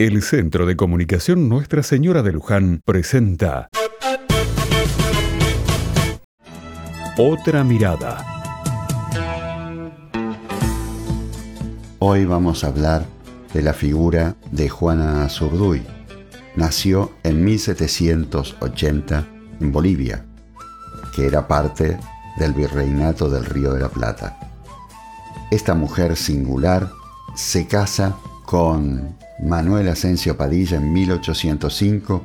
El Centro de Comunicación Nuestra Señora de Luján presenta Otra Mirada. Hoy vamos a hablar de la figura de Juana Zurduy. Nació en 1780 en Bolivia, que era parte del virreinato del Río de la Plata. Esta mujer singular se casa con Manuel Asensio Padilla en 1805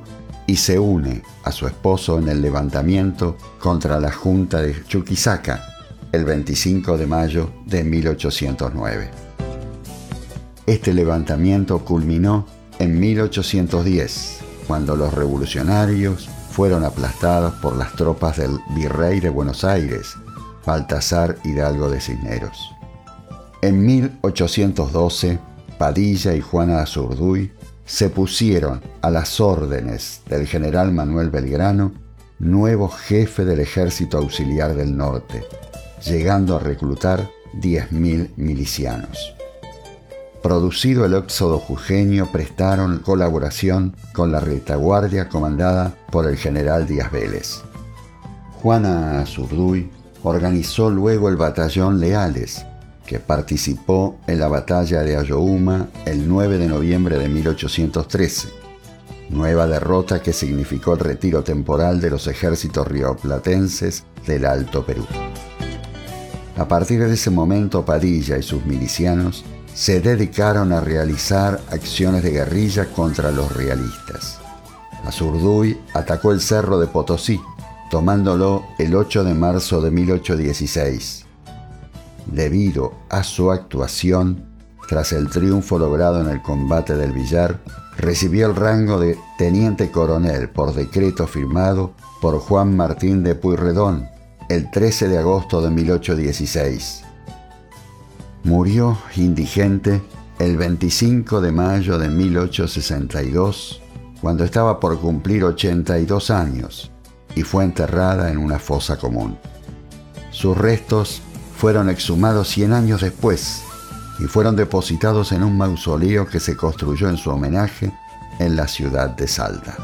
y se une a su esposo en el levantamiento contra la Junta de Chuquisaca el 25 de mayo de 1809. Este levantamiento culminó en 1810, cuando los revolucionarios fueron aplastados por las tropas del virrey de Buenos Aires, Baltasar Hidalgo de Cisneros. En 1812, Padilla y Juana Azurduy se pusieron a las órdenes del general Manuel Belgrano, nuevo jefe del Ejército Auxiliar del Norte, llegando a reclutar 10.000 milicianos. Producido el éxodo jujeño, prestaron colaboración con la retaguardia comandada por el general Díaz Vélez. Juana Azurduy organizó luego el batallón Leales, que participó en la batalla de Ayohuma el 9 de noviembre de 1813, nueva derrota que significó el retiro temporal de los ejércitos rioplatenses del Alto Perú. A partir de ese momento Padilla y sus milicianos se dedicaron a realizar acciones de guerrilla contra los realistas. Azurduy atacó el cerro de Potosí, tomándolo el 8 de marzo de 1816 debido a su actuación tras el triunfo logrado en el combate del Villar, recibió el rango de teniente coronel por decreto firmado por Juan Martín de Puyredón el 13 de agosto de 1816. Murió indigente el 25 de mayo de 1862, cuando estaba por cumplir 82 años, y fue enterrada en una fosa común. Sus restos fueron exhumados 100 años después y fueron depositados en un mausoleo que se construyó en su homenaje en la ciudad de Salta.